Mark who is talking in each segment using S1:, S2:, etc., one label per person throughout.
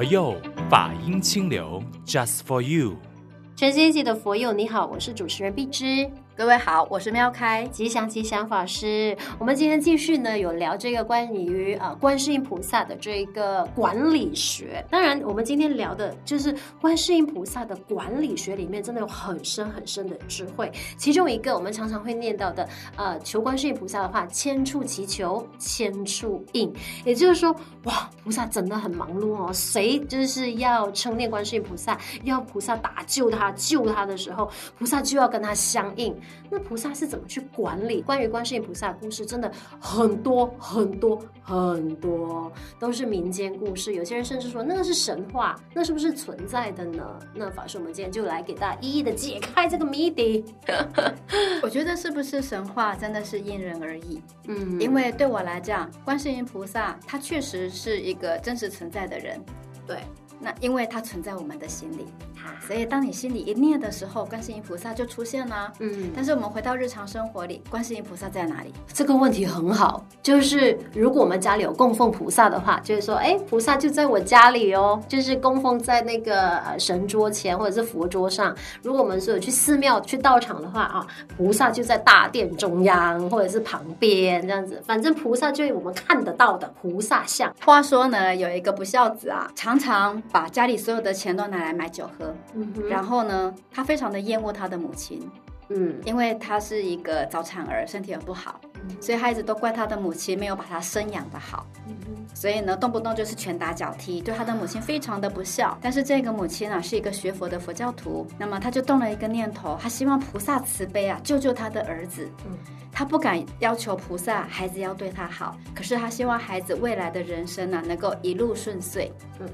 S1: 佛佑法音清流，Just for you。
S2: 全新一集的佛佑，你好，我是主持人碧芝。
S3: 各位好，我是妙开
S2: 吉祥吉祥法师。我们今天继续呢，有聊这个关于呃观世音菩萨的这一个管理学。当然，我们今天聊的就是观世音菩萨的管理学里面，真的有很深很深的智慧。其中一个我们常常会念到的，呃，求观世音菩萨的话，千处祈求千处应。也就是说，哇，菩萨真的很忙碌哦。谁就是要称念观世音菩萨，要菩萨打救他救他的时候，菩萨就要跟他相应。那菩萨是怎么去管理？关于观世音菩萨的故事真的很多很多很多，都是民间故事。有些人甚至说那个是神话，那是不是存在的呢？那法师，我们今天就来给大家一一的解开这个谜底。
S3: 我觉得是不是神话真的是因人而异。嗯，因为对我来讲，观世音菩萨他确实是一个真实存在的人。
S2: 对。
S3: 那因为它存在我们的心里，所以当你心里一念的时候，观世音菩萨就出现了。嗯，但是我们回到日常生活里，观世音菩萨在哪里？
S2: 这个问题很好，就是如果我们家里有供奉菩萨的话，就是说，哎，菩萨就在我家里哦，就是供奉在那个呃神桌前或者是佛桌上。如果我们说有去寺庙去道场的话啊，菩萨就在大殿中央或者是旁边这样子，反正菩萨就是我们看得到的菩萨像。
S3: 话说呢，有一个不孝子啊，常常。把家里所有的钱都拿来买酒喝，嗯、然后呢，他非常的厌恶他的母亲，嗯，因为他是一个早产儿，身体很不好，嗯、所以孩子都怪他的母亲没有把他生养的好，嗯、所以呢，动不动就是拳打脚踢，对他的母亲非常的不孝。但是这个母亲啊，是一个学佛的佛教徒，那么他就动了一个念头，他希望菩萨慈悲啊，救救他的儿子。嗯、他不敢要求菩萨孩子要对他好，可是他希望孩子未来的人生啊，能够一路顺遂。嗯。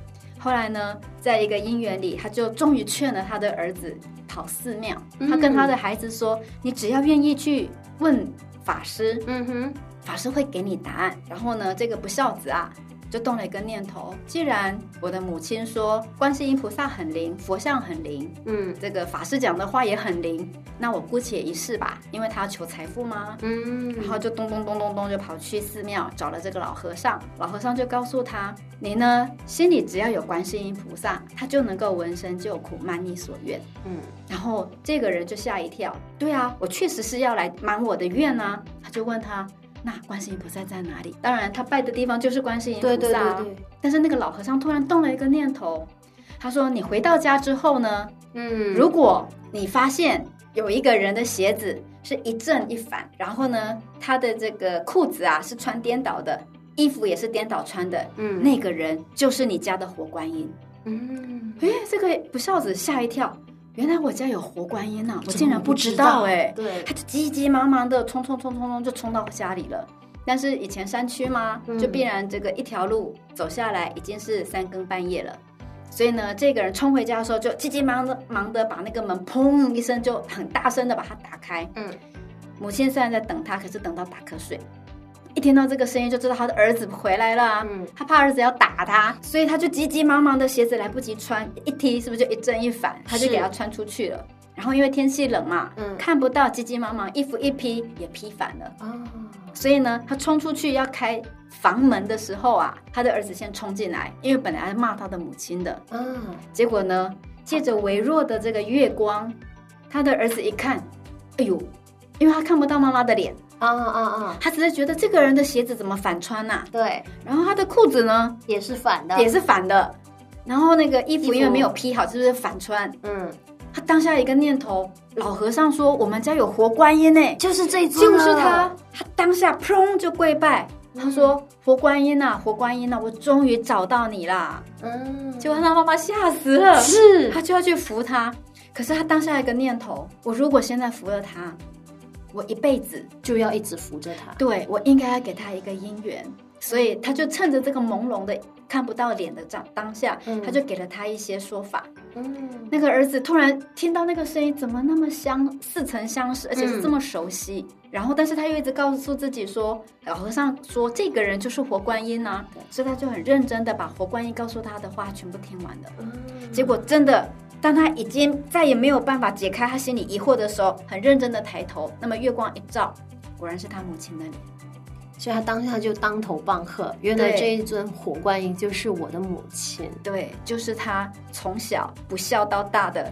S3: 后来呢，在一个姻缘里，他就终于劝了他的儿子跑寺庙。他跟他的孩子说：“嗯、你只要愿意去问法师，嗯哼，法师会给你答案。”然后呢，这个不孝子啊。就动了一个念头，既然我的母亲说观世音菩萨很灵，佛像很灵，嗯，这个法师讲的话也很灵，那我姑且一试吧，因为他要求财富吗，嗯，然后就咚咚咚咚咚就跑去寺庙找了这个老和尚，老和尚就告诉他，你呢心里只要有观世音菩萨，他就能够闻声救苦，满你所愿，嗯，然后这个人就吓一跳，对啊，我确实是要来满我的愿啊，他就问他。那观世音菩萨在哪里？当然，他拜的地方就是观世音菩萨。对对对对。但是那个老和尚突然动了一个念头，他说：“你回到家之后呢，嗯，如果你发现有一个人的鞋子是一正一反，然后呢，他的这个裤子啊是穿颠倒的，衣服也是颠倒穿的，嗯，那个人就是你家的活观音。”嗯，哎，这个不孝子吓一跳。原来我家有活观音呐、啊，我竟然不知道哎！对，他就急急忙忙的冲冲冲冲冲就冲到家里了。但是以前山区嘛，就必然这个一条路走下来已经是三更半夜了。所以呢，这个人冲回家的时候就急急忙的忙的把那个门砰一声就很大声的把它打开。嗯，母亲虽然在等他，可是等到打瞌睡。一听到这个声音，就知道他的儿子回来了。嗯，他怕儿子要打他，所以他就急急忙忙的鞋子来不及穿，一踢是不是就一正一反？他就给他穿出去了。然后因为天气冷嘛，嗯，看不到，急急忙忙衣服一披也披反了。哦，所以呢，他冲出去要开房门的时候啊，他的儿子先冲进来，因为本来骂他的母亲的。嗯，结果呢，借着微弱的这个月光，他的儿子一看，哎呦，因为他看不到妈妈的脸。啊啊啊！他只是觉得这个人的鞋子怎么反穿呐？对，然后他的裤子呢也是反的，也是反的。然后那个衣服因为没有披好，是不是反穿？嗯，他当下一个念头，老和尚说：“我们家有活观音呢，就是这只，就是他。”他当下砰就跪拜，他说：“活观音呐，活观音呐，我终于找到你啦！”嗯，结果他妈妈吓死了，是，他就要去扶他。可是他当下一个念头，我如果现在扶了他。我一辈子就要一直扶着他，对，我应该要给他一个姻缘，所以他就趁着这个朦胧的看不到脸的当当下，嗯、他就给了他一些说法。嗯，那个儿子突然听到那个声音，怎么那么相似曾相识，而且是这么熟悉。嗯、然后，但是他又一直告诉自己说，老和尚说这个人就是活观音啊，所以他就很认真的把活观音告诉他的话全部听完了。嗯，结果真的。当他已经再也没有办法解开他心里疑惑的时候，很认真的抬头，那么月光一照，果然是他母亲的脸。
S2: 所以他当下就当头棒喝，原来这一尊火观音就是我的母亲，
S3: 对，就是他从小不孝到大的，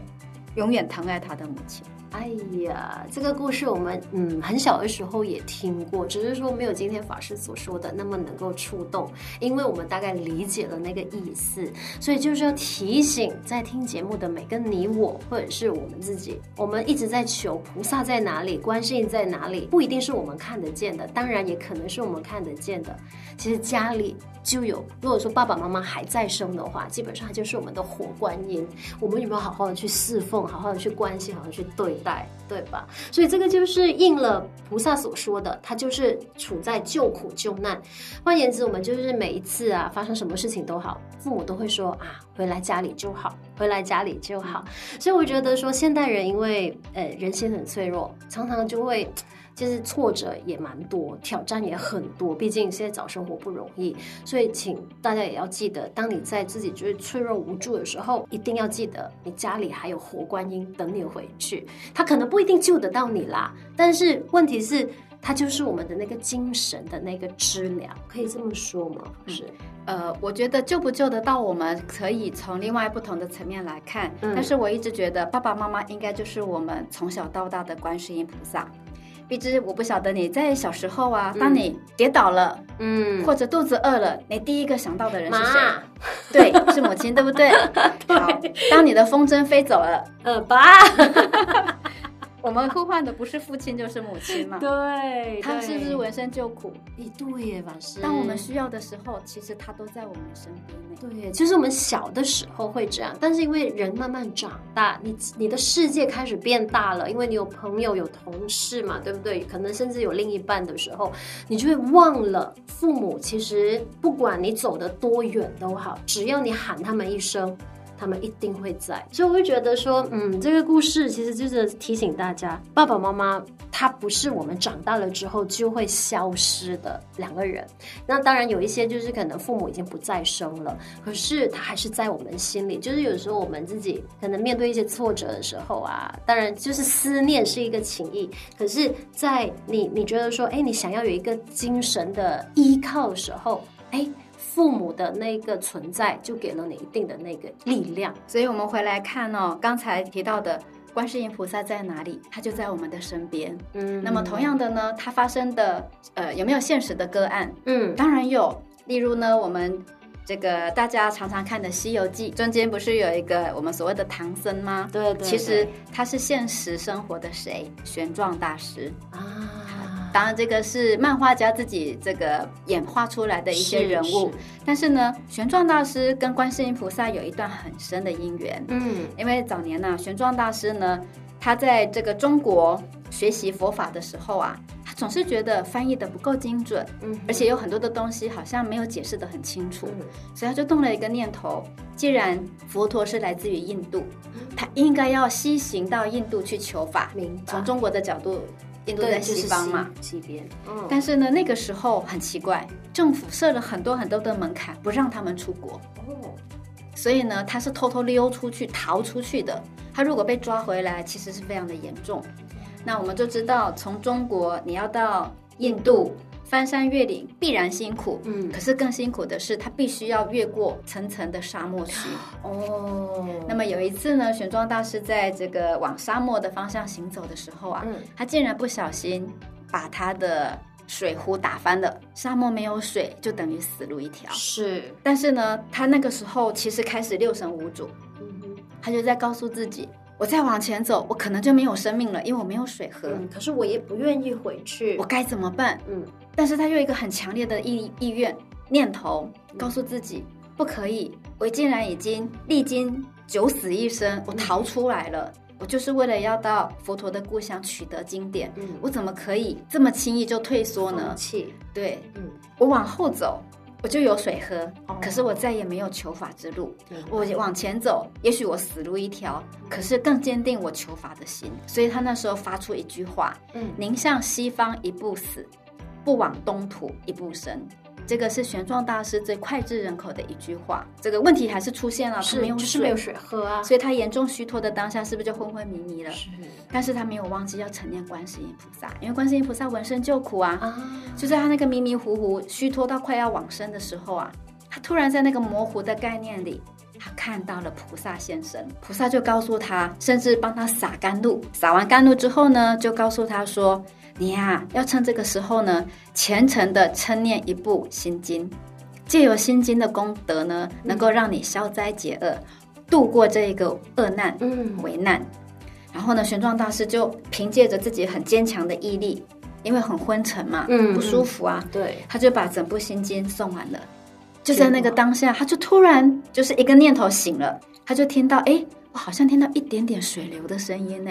S3: 永远疼爱他的母亲。
S2: 哎呀，这个故事我们嗯很小的时候也听过，只是说没有今天法师所说的那么能够触动，因为我们大概理解了那个意思，所以就是要提醒在听节目的每个你我，或者是我们自己，我们一直在求菩萨在哪里，观世音在哪里，不一定是我们看得见的，当然也可能是我们看得见的。其实家里就有，如果说爸爸妈妈还在生的话，基本上就是我们的火观音，我们有没有好好的去侍奉，好好的去关心，好好的去对代。对吧？所以这个就是应了菩萨所说的，他就是处在救苦救难。换言之，我们就是每一次啊，发生什么事情都好，父母都会说啊，回来家里就好，回来家里就好。所以我觉得说，现代人因为呃人心很脆弱，常常就会。其实挫折也蛮多，挑战也很多。毕竟现在找生活不容易，所以请大家也要记得，当你在自己就是脆弱无助的时候，一定要记得，你家里还有活观音等你回去。他可能一定救得到你啦，但是问题是，它就是我们的那个精神的那个知了，可以这么说吗？是，
S3: 呃，我觉得救不救得到，我们可以从另外不同的层面来看。嗯，但是我一直觉得，爸爸妈妈应该就是我们从小到大的观世音菩萨。毕之，我不晓得你在小时候啊，当你跌倒了，嗯，或者肚子饿了，你第一个想到的人是谁？对，是母亲，对不对？对。好，当你的风筝飞走了，
S2: 呃，爸。
S3: 我们呼唤的不是父亲就是母亲嘛？
S2: 对，
S3: 他是不是闻声救苦？
S2: 哎，对耶，法师。
S3: 当我们需要的时候，其实他都在我们身边。
S2: 对，其实我们小的时候会这样，但是因为人慢慢长大，你你的世界开始变大了，因为你有朋友、有同事嘛，对不对？可能甚至有另一半的时候，你就会忘了父母。其实不管你走得多远都好，只要你喊他们一声。他们一定会在，所以我会觉得说，嗯，这个故事其实就是提醒大家，爸爸妈妈他不是我们长大了之后就会消失的两个人。那当然有一些就是可能父母已经不再生了，可是他还是在我们心里。就是有时候我们自己可能面对一些挫折的时候啊，当然就是思念是一个情谊，可是，在你你觉得说，哎，你想要有一个精神的依靠的时候，哎。父母的那个存在，就给了你一定的那个力量。
S3: 所以，我们回来看哦，刚才提到的观世音菩萨在哪里？他就在我们的身边。嗯，那么同样的呢，它发生的呃有没有现实的个案？嗯，当然有。例如呢，我们这个大家常常看的《西游记》，中间不是有一个我们所谓的唐僧吗？
S2: 对，对对。
S3: 其实他是现实生活的谁？玄奘大师啊。当然，这个是漫画家自己这个演化出来的一些人物。是是，但是呢，玄奘大师跟观世音菩萨有一段很深的因缘。嗯，因为早年呢、啊，玄奘大师呢，他在这个中国学习佛法的时候啊，他总是觉得翻译的不够精准，嗯，而且有很多的东西好像没有解释得很清楚，嗯、所以他就动了一个念头：既然佛陀是来自于印度，他应该要西行到印度去求法。明白。从中国的角度。印度在西方嘛，
S2: 西边。嗯，
S3: 但是呢，那个时候很奇怪，政府设了很多很多的门槛，不让他们出国。哦，所以呢，他是偷偷溜出去、逃出去的。他如果被抓回来，其实是非常的严重。那我们就知道，从中国你要到印度。翻山越岭必然辛苦，嗯，可是更辛苦的是，他必须要越过层层的沙漠区。哦，那么有一次呢，玄奘大师在这个往沙漠的方向行走的时候啊，嗯，他竟然不小心把他的水壶打翻了，沙漠没有水，就等于死路一条。
S2: 是，
S3: 但是呢，他那个时候其实开始六神无主，嗯，他就在告诉自己。我再往前走，我可能就没有生命了，因为我没有水喝。
S2: 嗯，可是我也不愿意回去，
S3: 我该怎么办？嗯，但是他又一个很强烈的意意愿念头，告诉自己不可以。我竟然已经历经九死一生，我逃出来了，嗯，我就是为了要到佛陀的故乡取得经典。嗯，我怎么可以这么轻易就退缩呢？
S2: 气，
S3: 对，嗯，我往后走。我就有水喝，可是我再也没有求法之路。我往前走，也许我死路一条，可是更坚定我求法的心。所以他那时候发出一句话：“嗯，宁向西方一步死，不往东土一步生。”这个是玄奘大师最脍炙人口的一句话。这个问题还是出现了，
S2: 是
S3: 没有水，
S2: 就是没有水喝啊，
S3: 所以他严重虚脱的当下，是不是就昏昏迷迷了？
S2: 是，
S3: 但是他没有忘记要承念观世音菩萨，因为观世音菩萨闻声救苦啊。啊，就在他那个迷迷糊糊、虚脱到快要往生的时候啊，他突然在那个模糊的概念里。他看到了菩萨现身，菩萨就告诉他，甚至帮他洒甘露。洒完甘露之后呢，就告诉他说：“你呀、啊，要趁这个时候呢，虔诚的称念一部心经，借由心经的功德呢，能够让你消灾解厄，度过这一个厄难、危难。嗯”然后呢，玄奘大师就凭借着自己很坚强的毅力，因为很昏沉嘛，嗯、不舒服啊，
S2: 对，
S3: 他就把整部心经送完了。就在那个当下，他就突然就是一个念头醒了，他就听到，哎，我好像听到一点点水流的声音呢。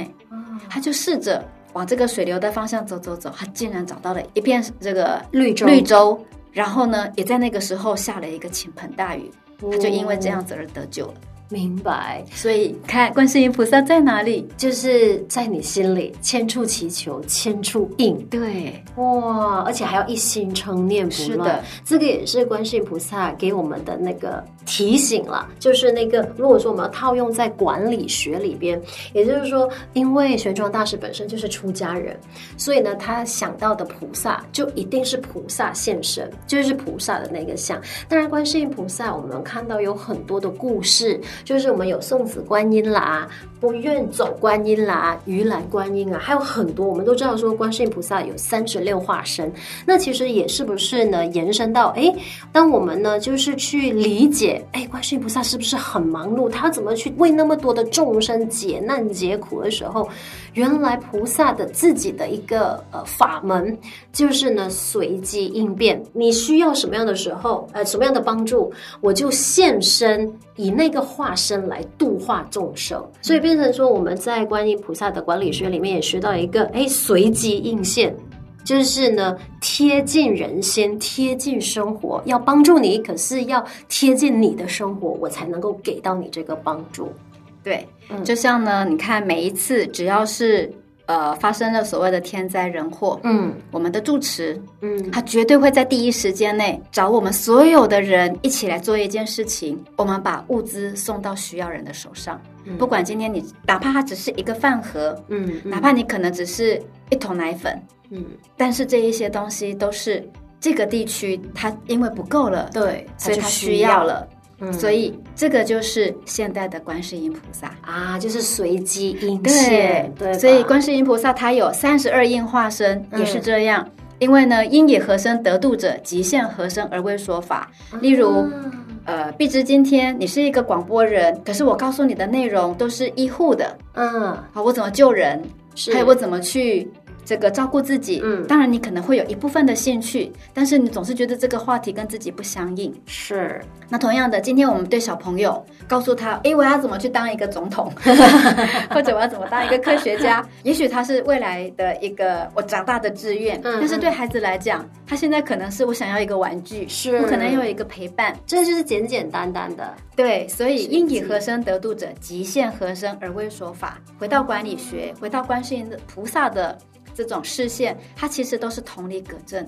S3: 他就试着往这个水流的方向走走走，他竟然找到了一片这个绿洲，绿洲，然后呢，也在那个时候下了一个倾盆大雨，他就因为这样子而得救了。
S2: 明白，
S3: 所以看观世音菩萨在哪里，
S2: 就是在你心里，千处祈求千处应。
S3: 对，
S2: 哇，而且还要一心称念不乱。是的，这个也是观世音菩萨给我们的那个提醒了，就是那个如果说我们要套用在管理学里边，也就是说，因为玄奘大师本身就是出家人，所以呢，他想到的菩萨就一定是菩萨现身，就是菩萨的那个像。当然，观世音菩萨我们看到有很多的故事。就是我们有送子观音了啊，不愿走观音啦，鱼篮观音啊，还有很多。我们都知道说，观世音菩萨有三十六化身。那其实也是不是呢？延伸到哎，当我们呢，就是去理解，哎，观世音菩萨是不是很忙碌？他怎么去为那么多的众生解难解苦的时候，原来菩萨的自己的一个呃法门，就是呢随机应变。你需要什么样的时候，呃，什么样的帮助，我就现身，以那个化身来度化众生。所以变成说，我们在观音菩萨的管理学里面也学到一个，哎，随机应现，就是呢贴近人心，贴近生活，要帮助你，可是要贴近你的生活，我才能够给到你这个帮助。
S3: 对，就像呢，你看每一次只要是呃发生了所谓的天灾人祸，嗯，我们的住持，嗯，他绝对会在第一时间内找我们所有的人一起来做一件事情，我们把物资送到需要人的手上。嗯，不管今天你哪怕它只是一个饭盒，嗯，哪怕你可能只是一桶奶粉，嗯，但是这一些东西都是这个地区它因为不够了，
S2: 对，
S3: 所以它需要了。所以这个就是现代的观世音菩萨。
S2: 啊，就是随机应现。
S3: 对，对，所以观世音菩萨他有三十二应化身，也是这样。嗯、因为呢，因以和身得度者，即现和身而为说法。例如，嗯、呃，碧芝今天你是一个广播人，可是我告诉你的内容都是医护的。嗯，好，我怎么救人？是还有我怎么去？这个照顾自己，嗯，当然你可能会有一部分的兴趣，但是你总是觉得这个话题跟自己不相应。
S2: 是，
S3: 那同样的，今天我们对小朋友告诉他，诶，我要怎么去当一个总统，或者我要怎么当一个科学家？也许他是未来的一个我长大的志愿，嗯，但是对孩子来讲，他现在可能是我想要一个玩具，是我可能要有一个陪伴，
S2: 这就是简简单单的。
S3: 对，所以应以和声得度者，极限和声而为说法。回到管理学，回到观世音菩萨的。这种视线，它其实都是同理葛症，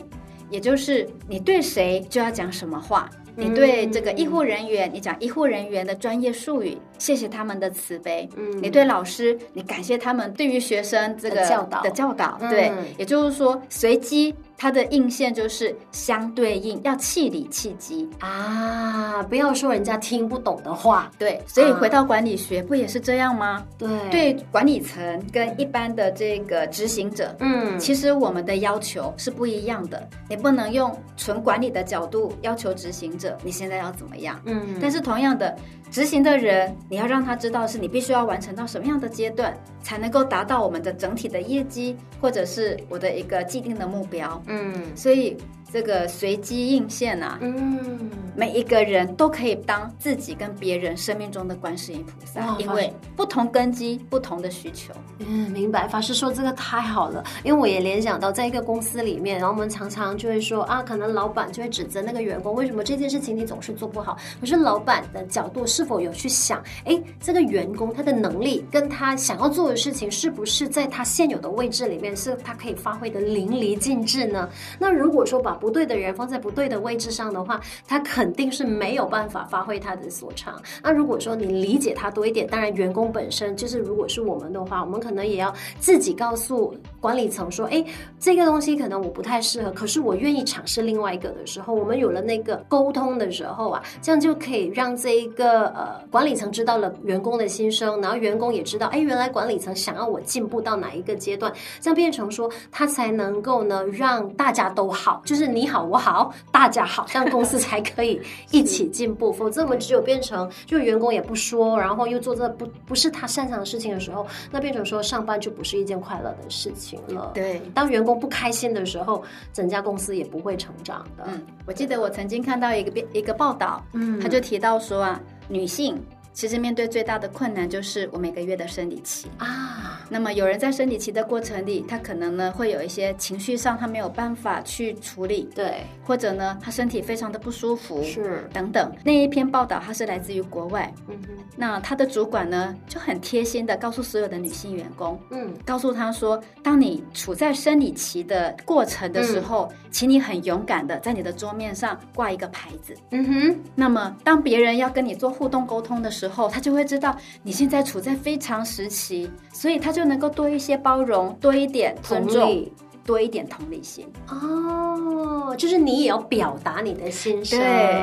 S3: 也就是你对谁就要讲什么话。你对这个医护人员，你讲医护人员的专业术语，谢谢他们的慈悲。嗯，你对老师，你感谢他们对于学生这个教导的教导。对，也就是说，随机。它的应线就是相对应，要气理气机
S2: 啊！不要说人家听不懂的话。
S3: 对，所以回到管理学，不也是这样吗？
S2: 对，
S3: 对，管理层跟一般的这个执行者，嗯，其实我们的要求是不一样的。你不能用纯管理的角度要求执行者，你现在要怎么样？嗯，但是同样的。执行的人，你要让他知道是你必须要完成到什么样的阶段，才能够达到我们的整体的业绩，或者是我的一个既定的目标。嗯，所以。这个随机应现啊，嗯，每一个人都可以当自己跟别人生命中的观世音菩萨，哦、因为不同根基、不同的需求。
S2: 嗯，明白。法师说这个太好了，因为我也联想到，在一个公司里面，然后我们常常就会说啊，可能老板就会指责那个员工，为什么这件事情你总是做不好？可是老板的角度是否有去想，哎，这个员工他的能力跟他想要做的事情，是不是在他现有的位置里面，是他可以发挥的淋漓尽致呢？那如果说把不对的人放在不对的位置上的话，他肯定是没有办法发挥他的所长。那如果说你理解他多一点，当然员工本身就是，如果是我们的话，我们可能也要自己告诉管理层说，哎，这个东西可能我不太适合，可是我愿意尝试另外一个的时候，我们有了那个沟通的时候啊，这样就可以让这一个呃管理层知道了员工的心声，然后员工也知道，哎，原来管理层想要我进步到哪一个阶段，这样变成说他才能够呢让大家都好，就是你好我好大家好，这样公司才可以一起进步。否则我们只有变成就员工也不说，然后又做这不不是他擅长的事情的时候，那变成说上班就不是一件快乐的事情了。
S3: 对，
S2: 当员工不开心的时候，整家公司也不会成长的。
S3: 嗯，我记得我曾经看到一个一个报道，嗯，他就提到说啊，女性。其实面对最大的困难就是我每个月的生理期啊。那么有人在生理期的过程里，他可能呢会有一些情绪上他没有办法去处理，
S2: 对，
S3: 或者呢他身体非常的不舒服，
S2: 是。
S3: 等等。那一篇报道它是来自于国外，
S2: 嗯哼，
S3: 那他的主管呢就很贴心的告诉所有的女性员工，
S2: 嗯，
S3: 告诉他说，当你处在生理期的过程的时候，嗯，请你很勇敢的在你的桌面上挂一个牌子，
S2: 嗯哼。
S3: 那么当别人要跟你做互动沟通的时候，时候，他就会知道你现在处在非常时期，所以他就能够多一些包容，多一点尊重，多一点同理心。
S2: 哦，就是你也要表达你的心声。
S3: 对，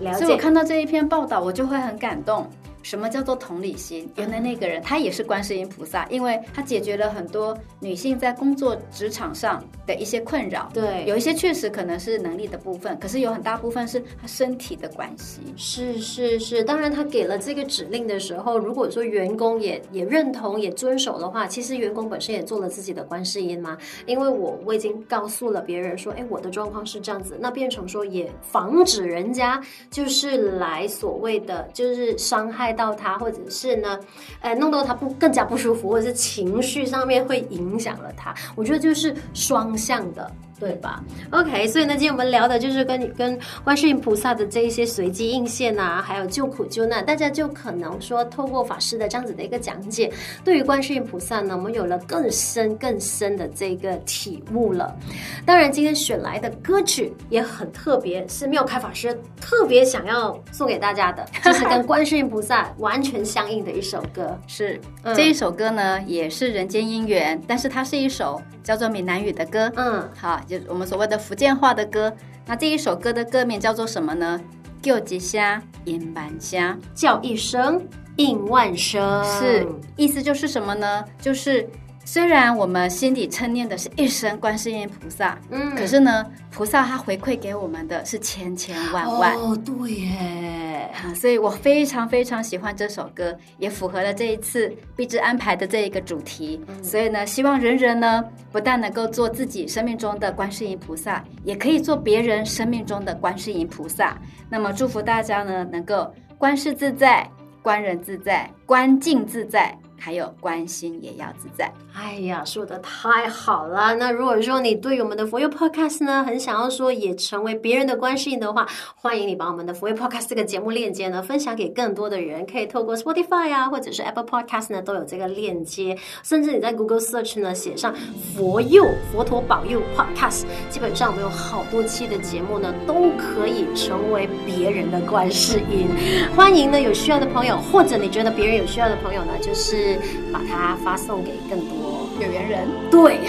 S2: 了解。
S3: 所以我看到这一篇报道，我就会很感动。什么叫做同理心？原来那个人他也是观世音菩萨，因为他解决了很多女性在工作职场上的一些困扰。
S2: 对，
S3: 有一些确实可能是能力的部分，可是有很大部分是他身体的关系。
S2: 是是是，当然他给了这个指令的时候，如果说员工也也认同也遵守的话，其实员工本身也做了自己的观世音嘛。因为我我已经告诉了别人说，哎，我的状况是这样子，那变成说也防止人家就是来所谓的就是伤害。到他，或者是呢，呃，弄到他不更加不舒服，或者是情绪上面会影响了他。我觉得就是双向的。对吧？OK，所以呢，今天我们聊的就是跟跟观世音菩萨的这一些随机应现啊，还有救苦救难，大家就可能说透过法师的这样子的一个讲解，对于观世音菩萨呢，我们有了更深更深的这个体悟了。当然，今天选来的歌曲也很特别，是妙开法师特别想要送给大家的，就是跟观世音菩萨完全相应的一首歌。
S3: 是、嗯、这一首歌呢，也是人间姻缘，但是它是一首叫做闽南语的歌。
S2: 嗯，
S3: 好。就是我们所谓的福建话的歌，那这一首歌的歌名叫做什么呢？叫一声应万声，
S2: 叫一声应万声，
S3: 是意思就是什么呢？就是。虽然我们心底称念的是一声观世音菩萨，嗯，可是呢，菩萨他回馈给我们的是千千万万。
S2: 哦，对耶，
S3: 所以我非常非常喜欢这首歌，也符合了这一次毕志安排的这一个主题。嗯，所以呢，希望人人呢，不但能够做自己生命中的观世音菩萨，也可以做别人生命中的观世音菩萨。那么祝福大家呢，能够观世自在，观人自在，观境自在。还有关心也要自在。
S2: 哎呀，说的太好了！那如果说你对我们的 For You Podcast 呢，很想要说也成为别人的观世音的话，欢迎你把我们的 For You Podcast 这个节目链接呢分享给更多的人，可以透过 Spotify 啊，或者是 Apple Podcast 呢都有这个链接，甚至你在 Google Search 呢写上佛佑佛陀保佑 Podcast，基本上我们有好多期的节目呢都可以成为别人的观世音。欢迎呢有需要的朋友，或者你觉得别人有需要的朋友呢，就是。把它发送给更多
S3: 有缘人，
S2: 对，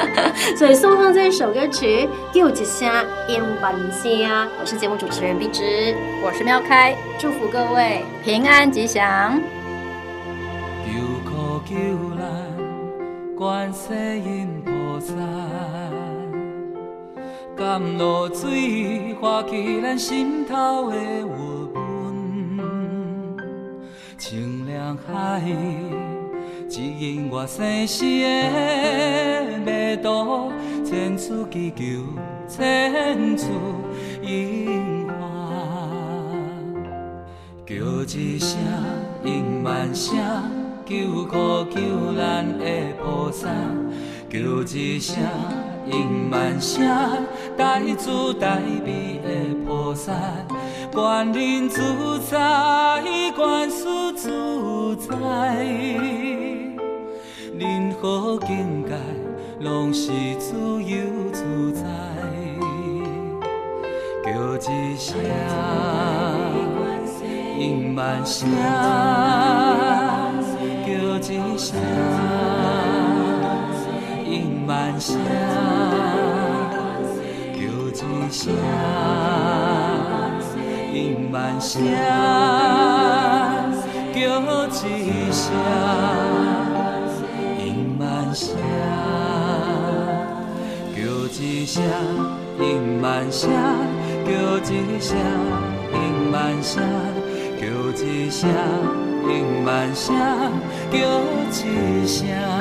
S2: 所以送上这一首歌曲《又一声应万声》。我是节目主持人碧芝，
S3: 我是喵开，
S2: 祝福各位
S3: 平安吉祥。
S4: 救苦救难，观世音菩萨，甘露水化去咱心头的郁闷，清凉海。指引我生死的迷途，千处祈求，千处应允。叫一声应万声，救苦救难的菩萨；叫一声应万声，代主代悲的菩萨。观人自在，观事自在。任何境界，拢是自由自在。叫一声，应万声，叫一声，应万声，叫一声，万声，叫一声。一声应万声，叫一声应万声，叫一声应万声，叫一声。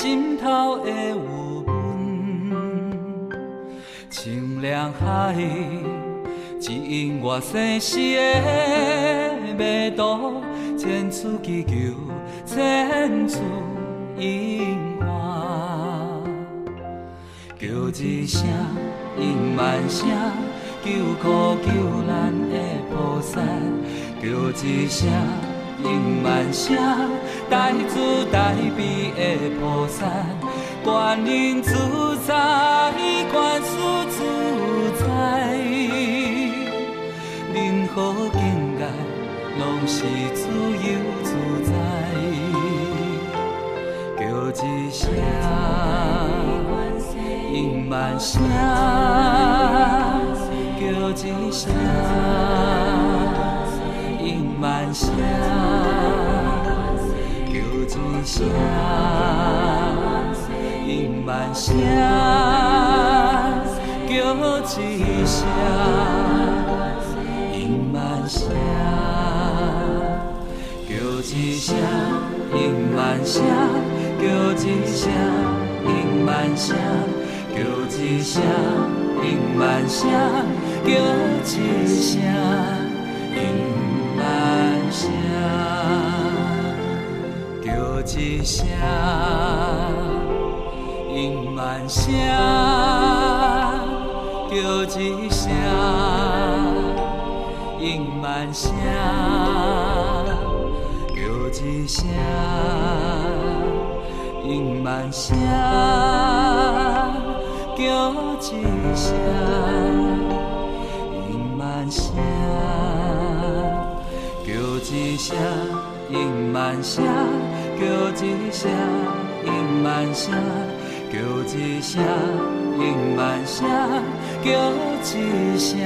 S4: 心头的有阮，清凉海，指引我生死的迷途，千次祈求，千次姻缘。叫一声应万声，救苦救难的菩萨，叫一声。应万声，大慈大悲的菩萨，观音自在，观世自在，任何境界拢是自由自在。叫一声，应万声，叫一声。应万声，声，应万声，叫一声，应万声，叫一声，应万声，叫一声，应万声，叫一声，应万声，叫一。声叫一声，应万声叫一声，应万声叫一声，应万声叫一声。一声应万声，叫一声应万声，叫一声应万声，叫一声。